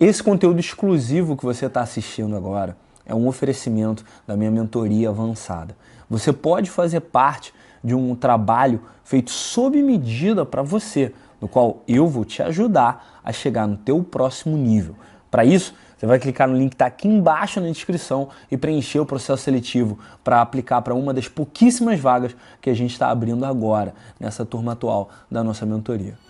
Esse conteúdo exclusivo que você está assistindo agora é um oferecimento da minha mentoria avançada. Você pode fazer parte de um trabalho feito sob medida para você, no qual eu vou te ajudar a chegar no teu próximo nível. Para isso, você vai clicar no link que está aqui embaixo na descrição e preencher o processo seletivo para aplicar para uma das pouquíssimas vagas que a gente está abrindo agora, nessa turma atual da nossa mentoria.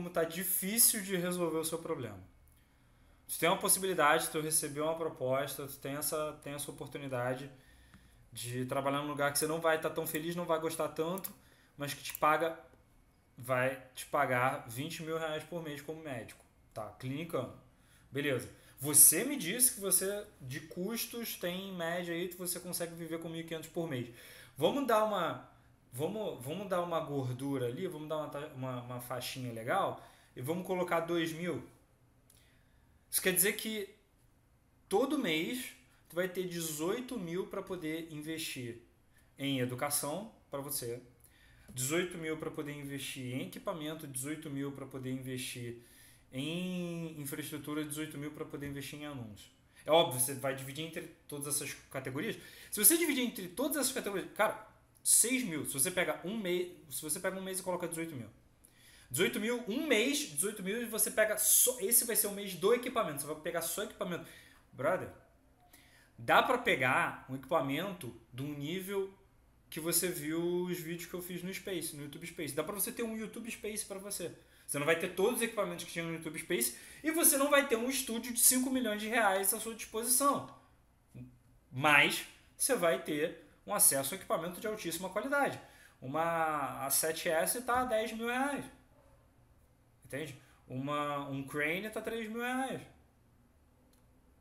Como tá difícil de resolver o seu problema. Tu tem uma possibilidade, tu recebeu uma proposta, tu tem essa, tem essa oportunidade de trabalhar num lugar que você não vai estar tá tão feliz, não vai gostar tanto, mas que te paga, vai te pagar 20 mil reais por mês como médico, tá? Clinicando. Beleza. Você me disse que você, de custos, tem em média aí, que você consegue viver com 1.500 por mês. Vamos dar uma vamos, vamos dar uma gordura ali, vamos dar uma, uma, uma faixinha legal e vamos colocar 2 mil isso quer dizer que todo mês tu vai ter 18 mil para poder investir em educação para você, 18 mil para poder investir em equipamento, 18 mil para poder investir em infraestrutura, 18 mil para poder investir em anúncios. É óbvio, você vai dividir entre todas essas categorias. Se você dividir entre todas essas categorias, cara, 6 mil. Se você pega um mês, se você pega um mês e coloca 18 mil. 18 mil, um mês, 18 mil, e você pega só. Esse vai ser o mês do equipamento. Você vai pegar só equipamento. Brother, dá para pegar um equipamento de um nível que você viu os vídeos que eu fiz no Space, no YouTube Space. Dá para você ter um YouTube Space para você. Você não vai ter todos os equipamentos que tinha no YouTube Space e você não vai ter um estúdio de 5 milhões de reais à sua disposição. Mas você vai ter um acesso a equipamento de altíssima qualidade. Uma A7S está a 10 mil reais. Entende? Uma, um crane está 3 mil reais.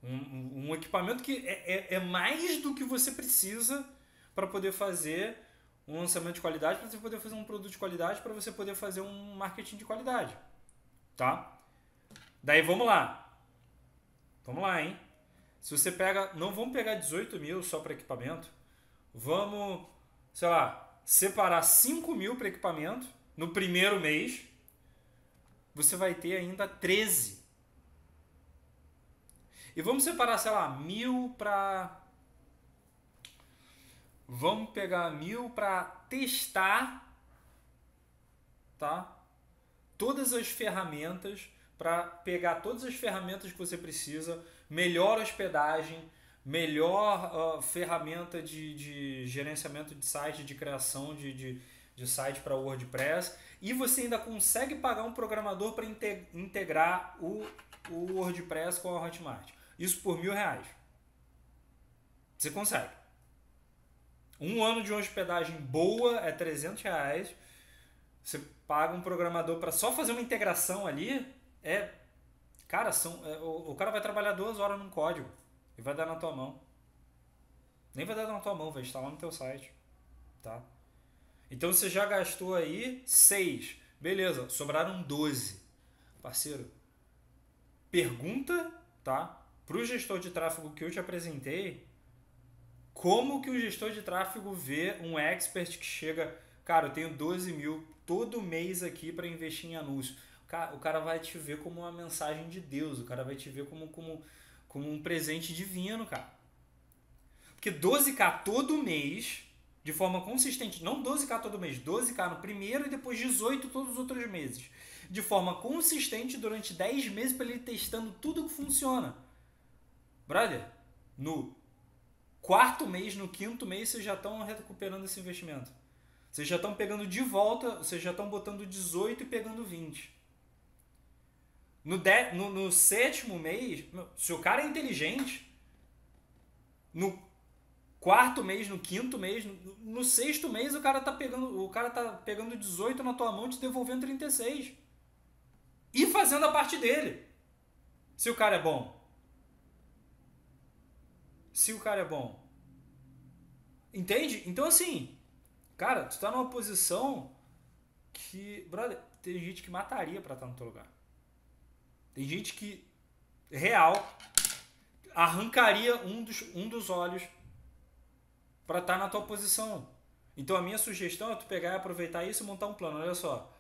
Um, um, equipamento que é, é, é, mais do que você precisa para poder fazer um lançamento de qualidade, para você poder fazer um produto de qualidade, para você poder fazer um marketing de qualidade. Tá? Daí vamos lá. Vamos lá, hein? Se você pega. Não vamos pegar 18 mil só para equipamento. Vamos, sei lá, separar 5 mil para equipamento no primeiro mês você vai ter ainda 13. E vamos separar, sei lá, mil para. Vamos pegar mil para testar, tá? Todas as ferramentas, para pegar todas as ferramentas que você precisa, melhor hospedagem, melhor uh, ferramenta de, de gerenciamento de site, de criação de, de, de site para WordPress e você ainda consegue pagar um programador para integrar o, o WordPress com a Hotmart. Isso por mil reais. Você consegue. Um ano de uma hospedagem boa é 300 reais. Você paga um programador para só fazer uma integração ali. É. Cara, são, é, o, o cara vai trabalhar duas horas num código e vai dar na tua mão. Nem vai dar na tua mão, vai instalar no teu site. Tá? Então você já gastou aí 6. Beleza, sobraram 12. Parceiro, pergunta, tá? O gestor de tráfego que eu te apresentei, como que o gestor de tráfego vê um expert que chega, cara, eu tenho 12 mil todo mês aqui para investir em anúncio. O cara vai te ver como uma mensagem de Deus, o cara vai te ver como, como, como um presente divino, cara. Porque 12k todo mês de forma consistente, não 12k todo mês, 12k no primeiro e depois 18 todos os outros meses. De forma consistente durante 10 meses para ele testando tudo que funciona. Brother, no quarto mês, no quinto mês, vocês já estão recuperando esse investimento. Vocês já estão pegando de volta, vocês já estão botando 18 e pegando 20. No, de, no, no sétimo mês, se o cara é inteligente, no quarto mês, no quinto mês, no, no, sexto mês o cara tá pegando, o cara tá pegando 18 na tua mão e te devolvendo 36. E fazendo a parte dele. Se o cara é bom. Se o cara é bom. Entende? Então assim, cara, tu tá numa posição que, brother, tem gente que mataria para estar no teu lugar. Tem gente que real, arrancaria um dos, um dos olhos para estar tá na tua posição. Então a minha sugestão é tu pegar e aproveitar isso e montar um plano. Olha só.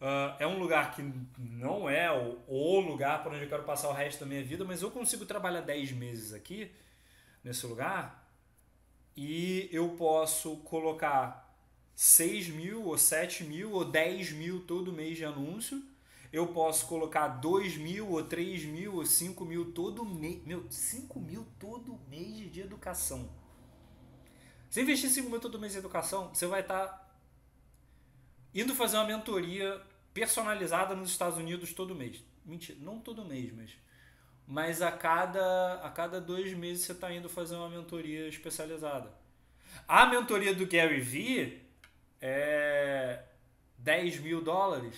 Uh, é um lugar que não é o, o lugar para onde eu quero passar o resto da minha vida, mas eu consigo trabalhar 10 meses aqui, nesse lugar, e eu posso colocar 6 mil, ou 7 mil, ou 10 mil todo mês de anúncio. Eu posso colocar 2 mil, ou 3 mil, ou 5 mil todo mês. Meu, 5 mil todo mês de educação. Se investir 5 mil todo mês em educação, você vai estar tá indo fazer uma mentoria personalizada nos Estados Unidos todo mês. Mentira, não todo mês, mas mas a cada, a cada dois meses você está indo fazer uma mentoria especializada. A mentoria do Gary Vee é 10 mil dólares,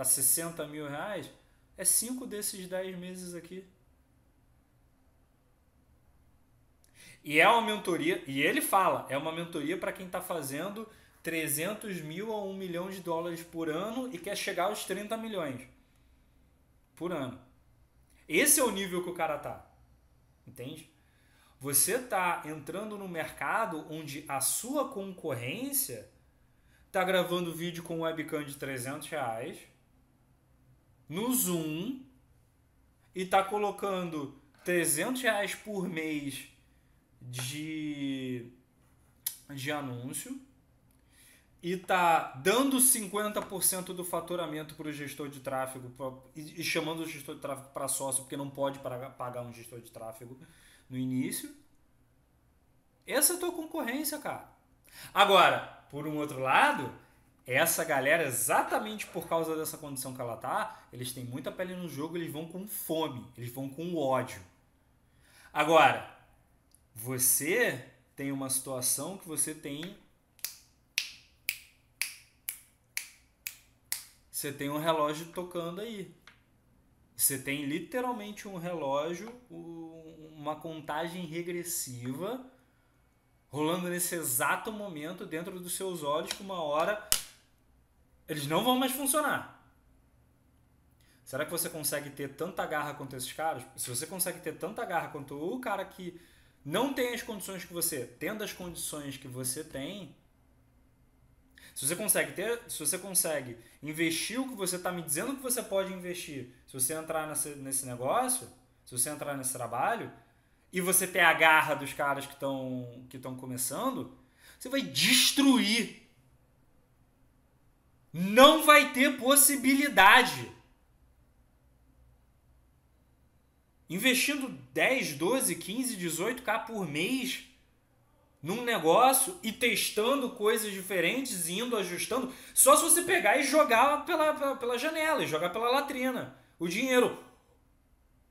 tá 60 mil reais, é cinco desses 10 meses aqui. E é uma mentoria, e ele fala, é uma mentoria para quem está fazendo 300 mil a 1 milhão de dólares por ano e quer chegar aos 30 milhões por ano. Esse é o nível que o cara tá. Entende? Você tá entrando no mercado onde a sua concorrência tá gravando vídeo com webcam de 300 reais no Zoom e tá colocando 300 reais por mês de, de anúncio e tá dando 50% do faturamento para o gestor de tráfego pra, e, e, chamando o gestor de tráfego para sócio, porque não pode pagar um gestor de tráfego no início. Essa é a tua concorrência, cara. Agora, por um outro lado, essa galera, exatamente por causa dessa condição que ela tá, eles têm muita pele no jogo, eles vão com fome, eles vão com ódio. Agora, você tem uma situação que você tem você tem um relógio tocando aí. Você tem literalmente um relógio, uma contagem regressiva rolando nesse exato momento dentro dos seus olhos que uma hora eles não vão mais funcionar. Será que você consegue ter tanta garra quanto esses caras? Se você consegue ter tanta garra quanto o cara que não tem as condições que você, tendo as condições que você tem, se você consegue ter, se você consegue investir o que você está me dizendo que você pode investir, se você entrar nesse, nesse negócio, se você entrar nesse trabalho, e você ter a garra dos caras que estão que estão começando, você vai destruir. Não vai ter possibilidade. Investindo 10, 12, 15, 18k por mês num negócio e testando coisas diferentes, indo ajustando, só se você pegar e jogar pela, pela, janela, e jogar pela latrina o dinheiro.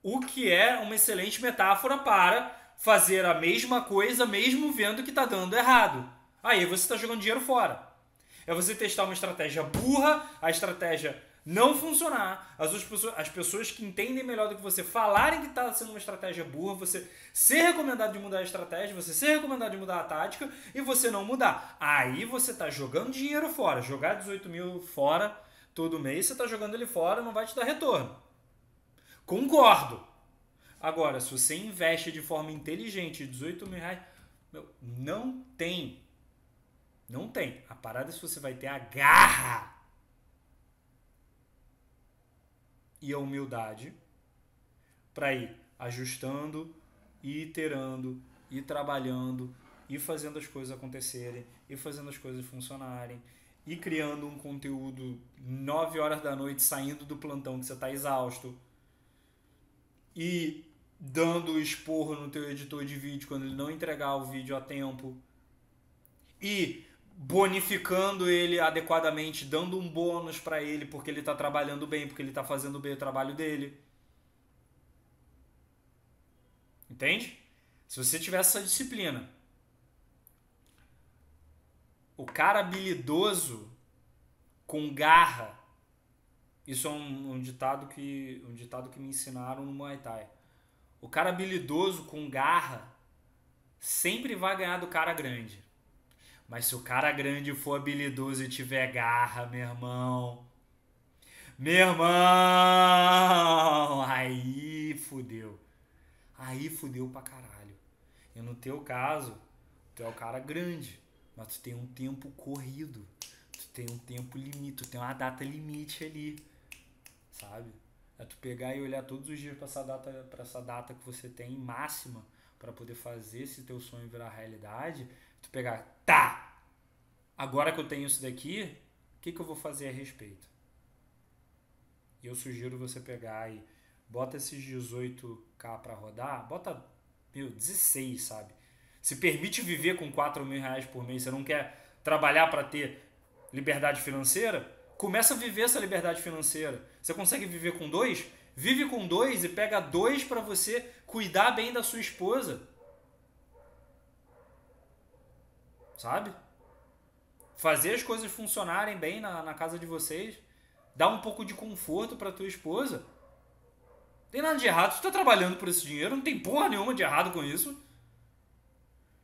O que é uma excelente metáfora para fazer a mesma coisa mesmo vendo que está dando errado. Aí você está jogando dinheiro fora. É você testar uma estratégia burra, a estratégia não funcionar, as, pessoas, as pessoas que entendem melhor do que você falarem que está sendo uma estratégia burra, você ser recomendado de mudar a estratégia, você ser recomendado de mudar a tática e você não mudar. Aí você está jogando dinheiro fora. Jogar 18 mil fora todo mês, você está jogando ele fora, não vai te dar retorno. Concordo. Agora, se você investe de forma inteligente 18 mil reais, meu, não tem. Não tem. A parada é se você vai ter a garra e a humildade para ir ajustando, e iterando, e trabalhando, e fazendo as coisas acontecerem, e fazendo as coisas funcionarem, e criando um conteúdo 9 horas da noite saindo do plantão que você está exausto, e dando esporro no teu editor de vídeo quando ele não entregar o vídeo a tempo, e bonificando ele adequadamente, dando um bônus para ele porque ele está trabalhando bem, porque ele está fazendo bem o trabalho dele. Entende? Se você tiver essa disciplina, o cara habilidoso com garra, isso é um, um, ditado que um ditado que me ensinaram no Muay Thai. O cara habilidoso com garra sempre vai ganhar do cara grande. Mas se o cara grande for habilidoso e tiver garra, meu irmão. Meu irmão! Aí fudeu. Aí fudeu pra caralho. E no teu caso, tu é o cara grande, mas tu tem um tempo corrido. Tu tem um tempo limite, tu tem uma data limite ali. Sabe? É tu pegar e olhar todos os dias para essa data, para essa data que você tem máxima para poder fazer esse teu sonho virar realidade. Tu pegar, tá. Agora que eu tenho isso daqui, o que, que eu vou fazer a respeito? E eu sugiro você pegar e bota esses 18k para rodar, bota meu, 16, sabe? Se permite viver com 4 mil reais por mês, você não quer trabalhar para ter liberdade financeira? Começa a viver essa liberdade financeira. Você consegue viver com dois? Vive com dois e pega dois para você cuidar bem da sua esposa. Sabe? Fazer as coisas funcionarem bem na, na casa de vocês. Dar um pouco de conforto para tua esposa. Tem nada de errado. Você tá trabalhando por esse dinheiro, não tem porra nenhuma de errado com isso.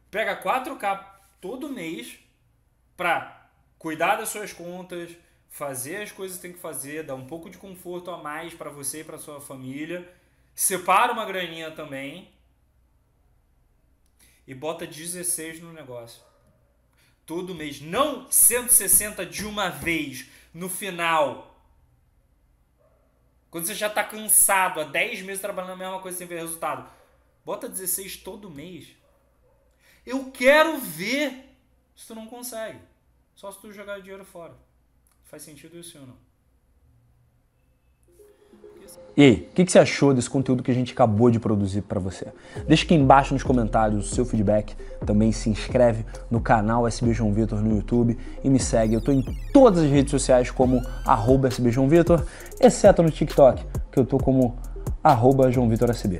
Pega 4K todo mês pra cuidar das suas contas, fazer as coisas que tem que fazer, dar um pouco de conforto a mais para você e para sua família. Separa uma graninha também e bota 16 no negócio. Todo mês, não 160 de uma vez no final. Quando você já está cansado, há 10 meses trabalhando a mesma coisa sem ver resultado. Bota 16 todo mês. Eu quero ver se tu não consegue. Só se tu jogar dinheiro fora. Faz sentido isso ou não? E aí, o que, que, você achou desse conteúdo que a gente acabou de produzir para você? Deixa aqui embaixo nos comentários o seu feedback. Também se inscreve no canal SB João Vitor no YouTube e me segue. Eu estou em todas as redes sociais como arroba SB João Vitor, exceto no TikTok, que eu estou como arroba João Vitor SB.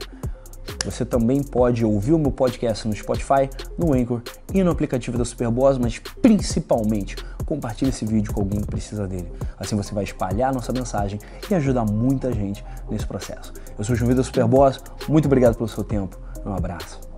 Você também pode ouvir o meu podcast no Spotify, no Anchor e no aplicativo da Superboss, mas principalmente compartilhe esse vídeo com alguém que precisa dele. Assim você vai espalhar nossa mensagem e ajudar muita gente nesse processo. Eu sou o João Vida Superboss, muito obrigado pelo seu tempo. Um abraço.